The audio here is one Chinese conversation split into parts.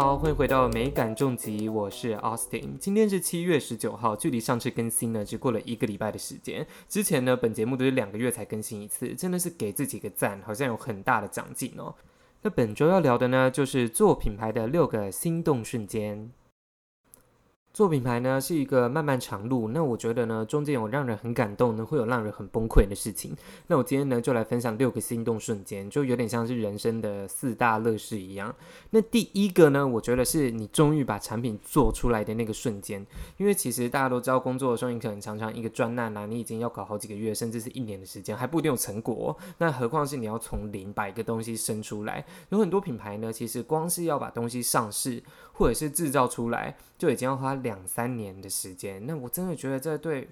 好，欢迎回到美感重疾，我是 Austin。今天是七月十九号，距离上次更新呢，只过了一个礼拜的时间。之前呢，本节目都是两个月才更新一次，真的是给自己个赞，好像有很大的长进哦。那本周要聊的呢，就是做品牌的六个心动瞬间。做品牌呢是一个漫漫长路，那我觉得呢中间有让人很感动呢，会有让人很崩溃的事情。那我今天呢就来分享六个心动瞬间，就有点像是人生的四大乐事一样。那第一个呢，我觉得是你终于把产品做出来的那个瞬间，因为其实大家都知道，工作的时候你可能常常一个专案啊，你已经要搞好几个月，甚至是一年的时间，还不一定有成果。那何况是你要从零把一个东西生出来？有很多品牌呢，其实光是要把东西上市或者是制造出来，就已经要花。两三年的时间，那我真的觉得这对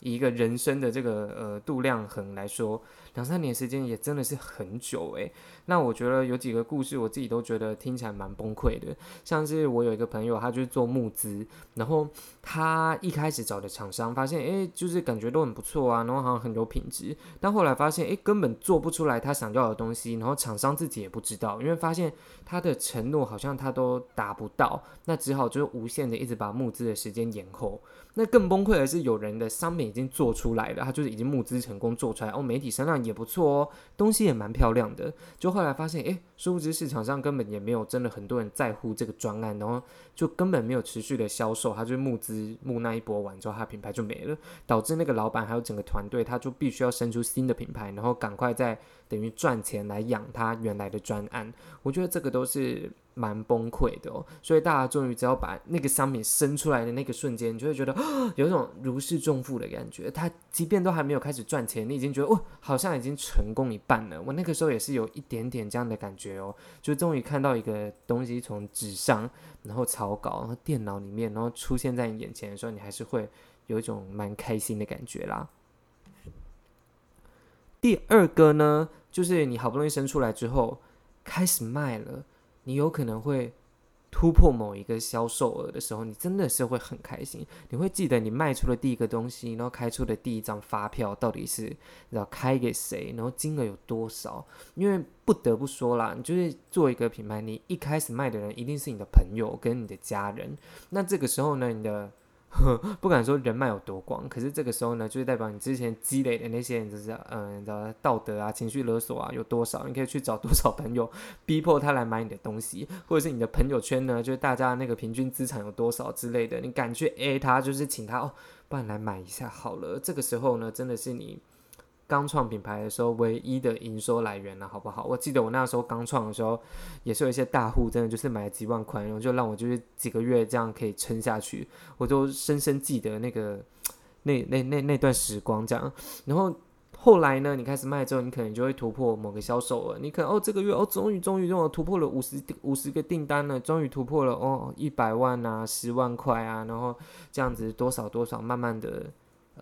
一个人生的这个呃度量衡来说。两三年时间也真的是很久诶。那我觉得有几个故事，我自己都觉得听起来蛮崩溃的。像是我有一个朋友，他就是做募资，然后他一开始找的厂商，发现诶，就是感觉都很不错啊，然后好像很有品质，但后来发现诶，根本做不出来他想要的东西，然后厂商自己也不知道，因为发现他的承诺好像他都达不到，那只好就是无限的一直把募资的时间延后。那更崩溃的是，有人的商品已经做出来了，他就是已经募资成功做出来，哦，媒体声量也不错哦，东西也蛮漂亮的。就后来发现，诶，殊不知市场上根本也没有真的很多人在乎这个专案，然后就根本没有持续的销售，他就募资募那一波完之后，他品牌就没了，导致那个老板还有整个团队，他就必须要生出新的品牌，然后赶快在等于赚钱来养他原来的专案。我觉得这个都是。蛮崩溃的哦，所以大家终于只要把那个商品生出来的那个瞬间，你就会觉得有一种如释重负的感觉。他即便都还没有开始赚钱，你已经觉得哦，好像已经成功一半了。我那个时候也是有一点点这样的感觉哦，就终于看到一个东西从纸上，然后草稿，然后电脑里面，然后出现在你眼前的时候，你还是会有一种蛮开心的感觉啦。第二个呢，就是你好不容易生出来之后，开始卖了。你有可能会突破某一个销售额的时候，你真的是会很开心。你会记得你卖出的第一个东西，然后开出的第一张发票到底是要开给谁，然后金额有多少？因为不得不说啦，你就是做一个品牌，你一开始卖的人一定是你的朋友跟你的家人。那这个时候呢，你的 不敢说人脉有多广，可是这个时候呢，就是代表你之前积累的那些，就是嗯，的道德啊、情绪勒索啊有多少，你可以去找多少朋友，逼迫他来买你的东西，或者是你的朋友圈呢，就是大家那个平均资产有多少之类的，你敢去 A 他，就是请他哦，帮你来买一下好了。这个时候呢，真的是你。刚创品牌的时候，唯一的营收来源了，好不好？我记得我那时候刚创的时候，也是有一些大户，真的就是买了几万块，然后就让我就是几个月这样可以撑下去。我都深深记得那个那那那那段时光，这样。然后后来呢，你开始卖之后，你可能就会突破某个销售额，你可能哦这个月哦终于终于让我突破了五十五十个订单了，终于突破了哦一百万啊十万块啊，然后这样子多少多少，慢慢的。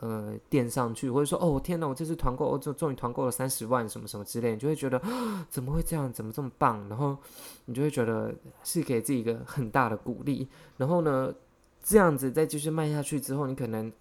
呃，垫上去，或者说，哦，天哪，我这次团购，我，终终于团购了三十万，什么什么之类，你就会觉得怎么会这样，怎么这么棒？然后你就会觉得是给自己一个很大的鼓励。然后呢，这样子再继续卖下去之后，你可能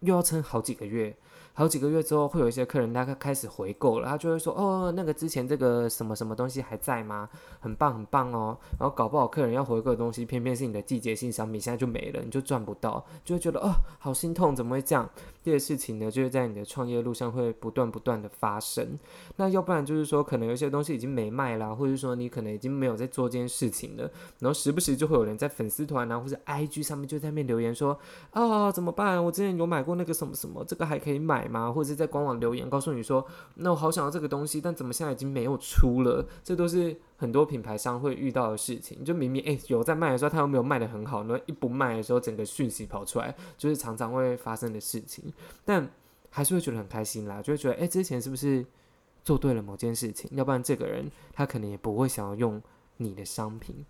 又要撑好几个月。好几个月之后，会有一些客人大概开始回购了，他就会说：“哦，那个之前这个什么什么东西还在吗？很棒很棒哦。”然后搞不好客人要回购的东西，偏偏是你的季节性商品，现在就没了，你就赚不到，就会觉得哦，好心痛，怎么会这样？这些事情呢，就是在你的创业路上会不断不断的发生。那要不然就是说，可能有些东西已经没卖啦，或者说你可能已经没有在做这件事情了，然后时不时就会有人在粉丝团啊，或者 IG 上面就在那边留言说：“啊，怎么办？我之前有买过那个什么什么，这个还可以买。”吗？或者是在官网留言告诉你说，那我好想要这个东西，但怎么现在已经没有出了？这都是很多品牌商会遇到的事情。就明明诶有在卖的时候，他又没有卖的很好，那一不卖的时候，整个讯息跑出来，就是常常会发生的事情。但还是会觉得很开心啦，就会觉得诶之前是不是做对了某件事情？要不然这个人他可能也不会想要用你的商品。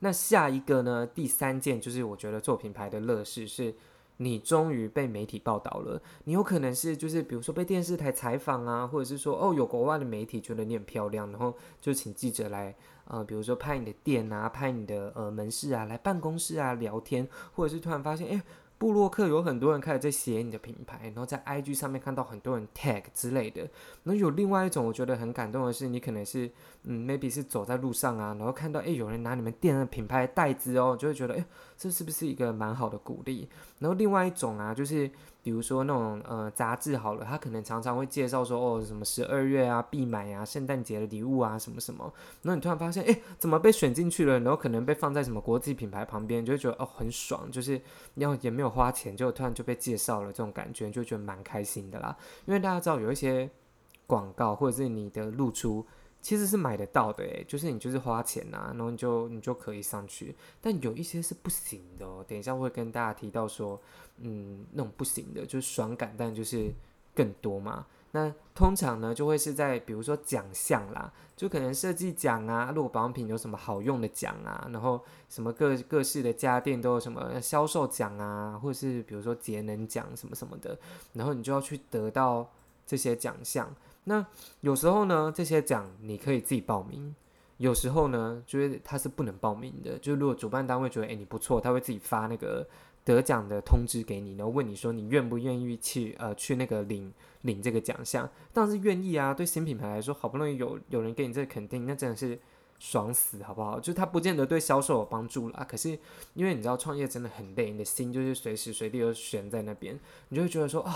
那下一个呢？第三件就是我觉得做品牌的乐事是。你终于被媒体报道了，你有可能是就是比如说被电视台采访啊，或者是说哦有国外的媒体觉得你很漂亮，然后就请记者来呃比如说拍你的店啊，拍你的呃门市啊，来办公室啊聊天，或者是突然发现哎布洛克有很多人开始在写你的品牌，然后在 IG 上面看到很多人 tag 之类的。那有另外一种我觉得很感动的是，你可能是嗯，maybe 是走在路上啊，然后看到诶有人拿你们店的品牌袋子哦，就会觉得诶这是不是一个蛮好的鼓励？然后另外一种啊，就是比如说那种呃杂志好了，他可能常常会介绍说哦什么十二月啊必买啊，圣诞节的礼物啊什么什么。然后你突然发现诶怎么被选进去了？然后可能被放在什么国际品牌旁边，就会觉得哦很爽，就是要也没有花钱，就突然就被介绍了，这种感觉就觉得蛮开心的啦。因为大家知道有一些广告或者是你的露出。其实是买得到的，诶，就是你就是花钱呐，然后你就你就可以上去。但有一些是不行的哦，等一下会跟大家提到说，嗯，那种不行的，就是爽感，但就是更多嘛。那通常呢，就会是在比如说奖项啦，就可能设计奖啊，如果保养品有什么好用的奖啊，然后什么各各式的家电都有什么销售奖啊，或者是比如说节能奖什么什么的，然后你就要去得到这些奖项。那有时候呢，这些奖你可以自己报名；有时候呢，就是他是不能报名的。就是如果主办单位觉得诶你不错，他会自己发那个得奖的通知给你，然后问你说你愿不愿意去呃去那个领领这个奖项。当然是愿意啊！对新品牌来说，好不容易有有人给你这个肯定，那真的是爽死，好不好？就他不见得对销售有帮助啦，可是因为你知道创业真的很累，你的心就是随时随地都悬在那边，你就会觉得说啊。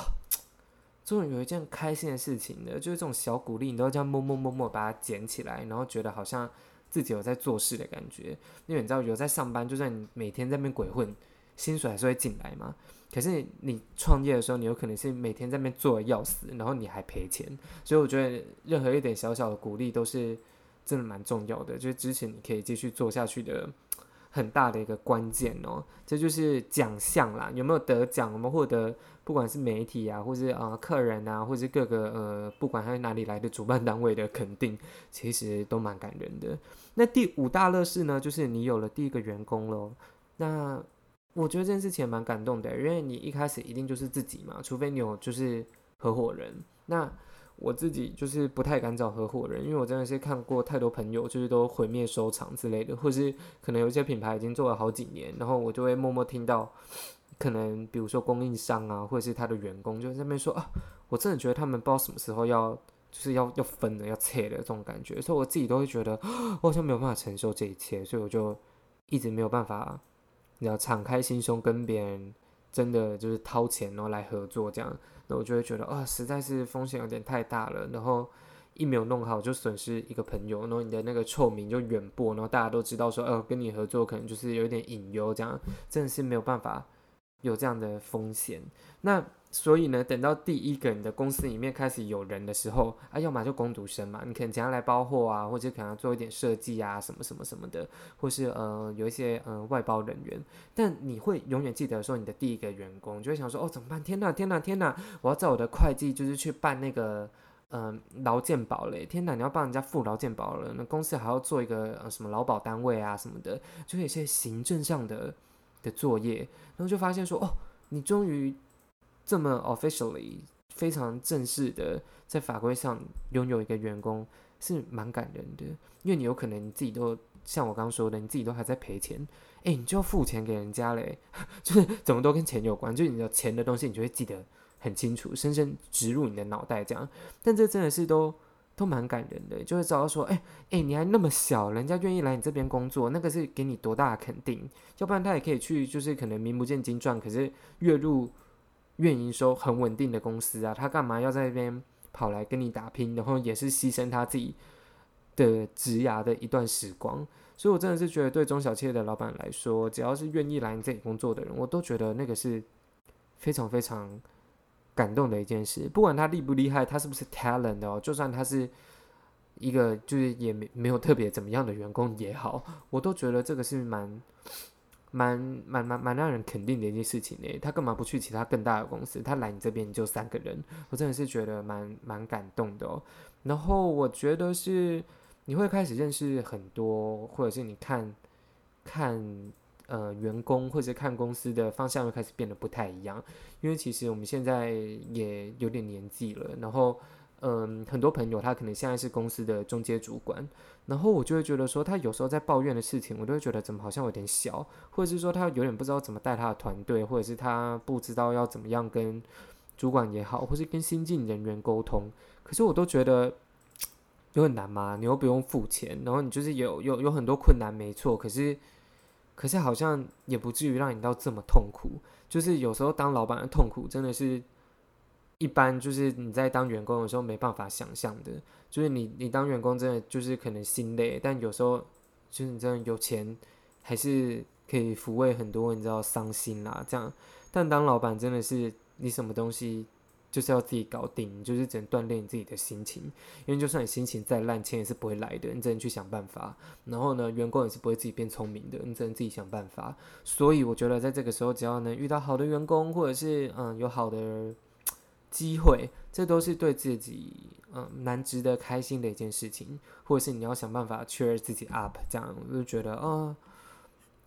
终于有一件开心的事情的，就是这种小鼓励，你都要这样默默默默把它捡起来，然后觉得好像自己有在做事的感觉。因为你知道，有在上班，就算你每天在那边鬼混，薪水还是会进来嘛。可是你创业的时候，你有可能是每天在那边做的要死，然后你还赔钱。所以我觉得任何一点小小的鼓励都是真的蛮重要的，就是支持你可以继续做下去的很大的一个关键哦。这就是奖项啦，有没有得奖，有没有获得？不管是媒体啊，或是啊客人啊，或是各个呃，不管他是哪里来的主办单位的肯定，其实都蛮感人的。那第五大乐事呢，就是你有了第一个员工喽。那我觉得这件事情蛮感动的，因为你一开始一定就是自己嘛，除非你有就是合伙人。那我自己就是不太敢找合伙人，因为我真的是看过太多朋友就是都毁灭收场之类的，或是可能有一些品牌已经做了好几年，然后我就会默默听到。可能比如说供应商啊，或者是他的员工，就在那边说啊，我真的觉得他们不知道什么时候要，就是要要分了，要切的这种感觉，所以我自己都会觉得，我好像没有办法承受这一切，所以我就一直没有办法，你要敞开心胸跟别人真的就是掏钱然后来合作这样，那我就会觉得啊，实在是风险有点太大了，然后一没有弄好就损失一个朋友，然后你的那个臭名就远播，然后大家都知道说，呃，跟你合作可能就是有点隐忧，这样真的是没有办法。有这样的风险，那所以呢，等到第一个你的公司里面开始有人的时候，啊，要么就工读生嘛，你可能请他来包货啊，或者可能做一点设计啊，什么什么什么的，或是呃有一些呃外包人员，但你会永远记得说你的第一个员工，就会想说哦怎么办？天哪天哪天哪！我要在我的会计就是去办那个嗯劳健保嘞！天哪，你要帮人家付劳健保了，那公司还要做一个呃什么劳保单位啊什么的，就有些行政上的。的作业，然后就发现说，哦，你终于这么 officially 非常正式的在法规上拥有一个员工，是蛮感人的。因为你有可能你自己都像我刚刚说的，你自己都还在赔钱，哎，你就要付钱给人家嘞，就是怎么都跟钱有关，就是你的钱的东西，你就会记得很清楚，深深植入你的脑袋这样。但这真的是都。都蛮感人的，就会找到说，哎哎，你还那么小，人家愿意来你这边工作，那个是给你多大的肯定？要不然他也可以去，就是可能名不见经传，可是月入月营收很稳定的公司啊，他干嘛要在那边跑来跟你打拼？然后也是牺牲他自己的职涯的一段时光。所以我真的是觉得，对中小企业的老板来说，只要是愿意来你这里工作的人，我都觉得那个是非常非常。感动的一件事，不管他厉不厉害，他是不是 talent 哦，就算他是一个就是也没没有特别怎么样的员工也好，我都觉得这个是蛮蛮蛮蛮蛮让人肯定的一件事情呢。他干嘛不去其他更大的公司？他来你这边就三个人，我真的是觉得蛮蛮感动的哦。然后我觉得是你会开始认识很多，或者是你看看。呃，员工或者看公司的方向又开始变得不太一样，因为其实我们现在也有点年纪了，然后嗯，很多朋友他可能现在是公司的中阶主管，然后我就会觉得说，他有时候在抱怨的事情，我都会觉得怎么好像有点小，或者是说他有点不知道怎么带他的团队，或者是他不知道要怎么样跟主管也好，或是跟新进人员沟通。可是我都觉得有很难吗？你又不用付钱，然后你就是有有有很多困难，没错。可是可是好像也不至于让你到这么痛苦。就是有时候当老板的痛苦，真的是。一般就是你在当员工的时候没办法想象的，就是你你当员工真的就是可能心累，但有时候就是你真的有钱，还是可以抚慰很多你知道伤心啦这样。但当老板真的是你什么东西就是要自己搞定，就是只能锻炼你自己的心情，因为就算你心情再烂，钱也是不会来的，你只能去想办法。然后呢，员工也是不会自己变聪明的，你只能自己想办法。所以我觉得在这个时候，只要能遇到好的员工，或者是嗯有好的。机会，这都是对自己嗯蛮值得开心的一件事情，或者是你要想办法 cheer 自己 up，这样我就觉得啊，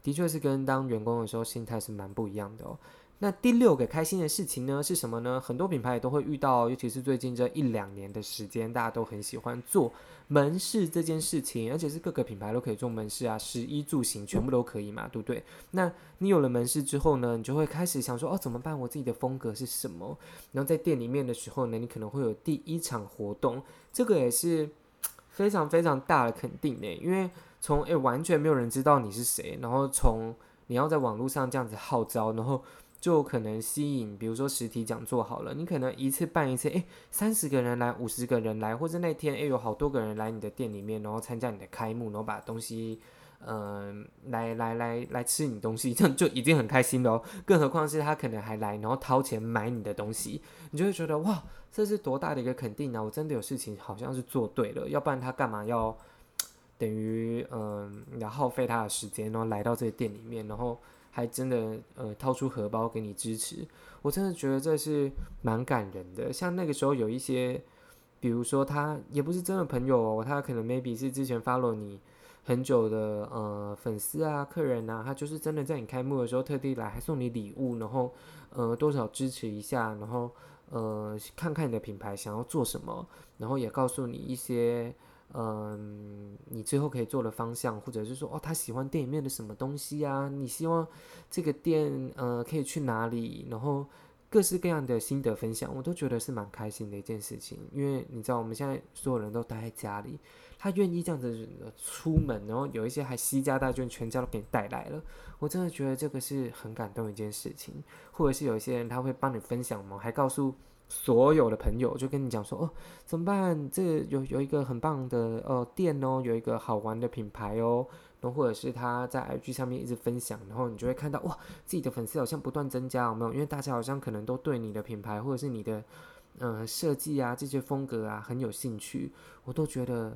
的确是跟当员工的时候心态是蛮不一样的哦。那第六个开心的事情呢是什么呢？很多品牌也都会遇到，尤其是最近这一两年的时间，大家都很喜欢做门市这件事情，而且是各个品牌都可以做门市啊，食衣住行全部都可以嘛，对不对？那你有了门市之后呢，你就会开始想说，哦，怎么办？我自己的风格是什么？然后在店里面的时候呢，你可能会有第一场活动，这个也是非常非常大的肯定呢，因为从诶完全没有人知道你是谁，然后从你要在网络上这样子号召，然后。就可能吸引，比如说实体讲座好了，你可能一次办一次，诶，三十个人来，五十个人来，或者那天诶有好多个人来你的店里面，然后参加你的开幕，然后把东西，嗯，来来来来吃你东西，这样就已经很开心了。更何况是他可能还来，然后掏钱买你的东西，你就会觉得哇，这是多大的一个肯定啊！我真的有事情好像是做对了，要不然他干嘛要 等于嗯要耗费他的时间，然后来到这个店里面，然后。还真的呃掏出荷包给你支持，我真的觉得这是蛮感人的。像那个时候有一些，比如说他也不是真的朋友哦，他可能 maybe 是之前 follow 你很久的呃粉丝啊、客人啊，他就是真的在你开幕的时候特地来，还送你礼物，然后呃多少支持一下，然后呃看看你的品牌想要做什么，然后也告诉你一些。嗯，你最后可以做的方向，或者是说，哦，他喜欢店里面的什么东西啊？你希望这个店，呃，可以去哪里？然后各式各样的心得分享，我都觉得是蛮开心的一件事情。因为你知道，我们现在所有人都待在家里，他愿意这样子出门，然后有一些还惜家大眷，全家都给你带来了。我真的觉得这个是很感动一件事情。或者是有一些人他会帮你分享嘛，还告诉。所有的朋友就跟你讲说哦，怎么办？这有有一个很棒的哦店哦，有一个好玩的品牌哦，然后或者是他在 IG 上面一直分享，然后你就会看到哇，自己的粉丝好像不断增加，有没有？因为大家好像可能都对你的品牌或者是你的嗯设计啊这些风格啊很有兴趣，我都觉得。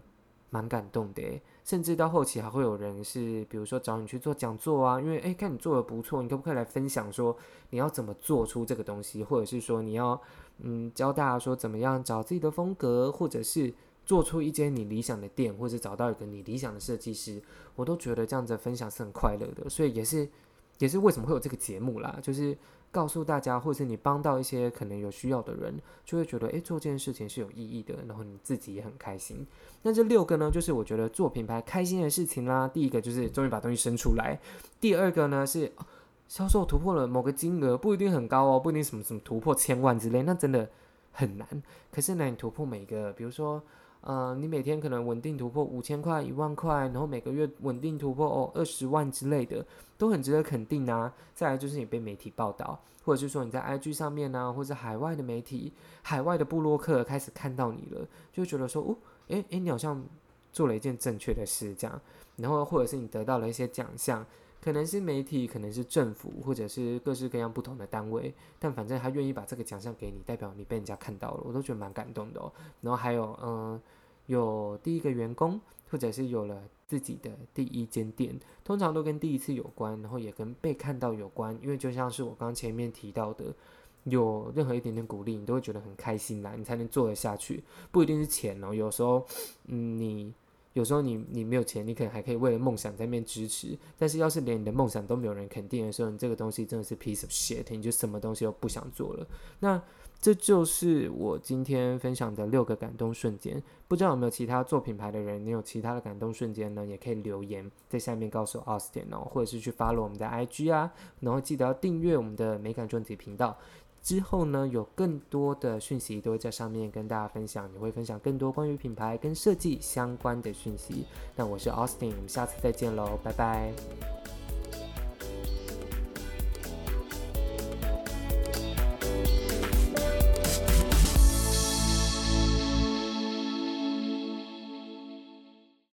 蛮感动的，甚至到后期还会有人是，比如说找你去做讲座啊，因为诶看你做的不错，你可不可以来分享说你要怎么做出这个东西，或者是说你要嗯教大家说怎么样找自己的风格，或者是做出一间你理想的店，或者找到一个你理想的设计师，我都觉得这样子分享是很快乐的，所以也是也是为什么会有这个节目啦，就是。告诉大家，或者是你帮到一些可能有需要的人，就会觉得诶，做这件事情是有意义的，然后你自己也很开心。那这六个呢，就是我觉得做品牌开心的事情啦。第一个就是终于把东西生出来，第二个呢是销售突破了某个金额，不一定很高哦，不一定什么什么突破千万之类，那真的很难。可是呢，你突破每个，比如说。呃，你每天可能稳定突破五千块、一万块，然后每个月稳定突破哦二十万之类的，都很值得肯定啊。再来就是你被媒体报道，或者是说你在 IG 上面呢，或者海外的媒体、海外的布洛克开始看到你了，就觉得说哦，诶诶，你好像做了一件正确的事这样，然后或者是你得到了一些奖项。可能是媒体，可能是政府，或者是各式各样不同的单位，但反正他愿意把这个奖项给你，代表你被人家看到了，我都觉得蛮感动的哦。然后还有，嗯，有第一个员工，或者是有了自己的第一间店，通常都跟第一次有关，然后也跟被看到有关。因为就像是我刚前面提到的，有任何一点点鼓励，你都会觉得很开心啦，你才能做得下去。不一定是钱哦，有时候，嗯，你。有时候你你没有钱，你可能还可以为了梦想在那边支持。但是要是连你的梦想都没有人肯定的时候，你这个东西真的是 piece of shit，你就什么东西都不想做了。那这就是我今天分享的六个感动瞬间。不知道有没有其他做品牌的人，你有其他的感动瞬间呢？也可以留言在下面告诉 Austin 哦，或者是去 follow 我们的 IG 啊，然后记得要订阅我们的美感专题频道。之后呢，有更多的讯息都会在上面跟大家分享，也会分享更多关于品牌跟设计相关的讯息。那我是 Austin，我们下次再见喽，拜拜。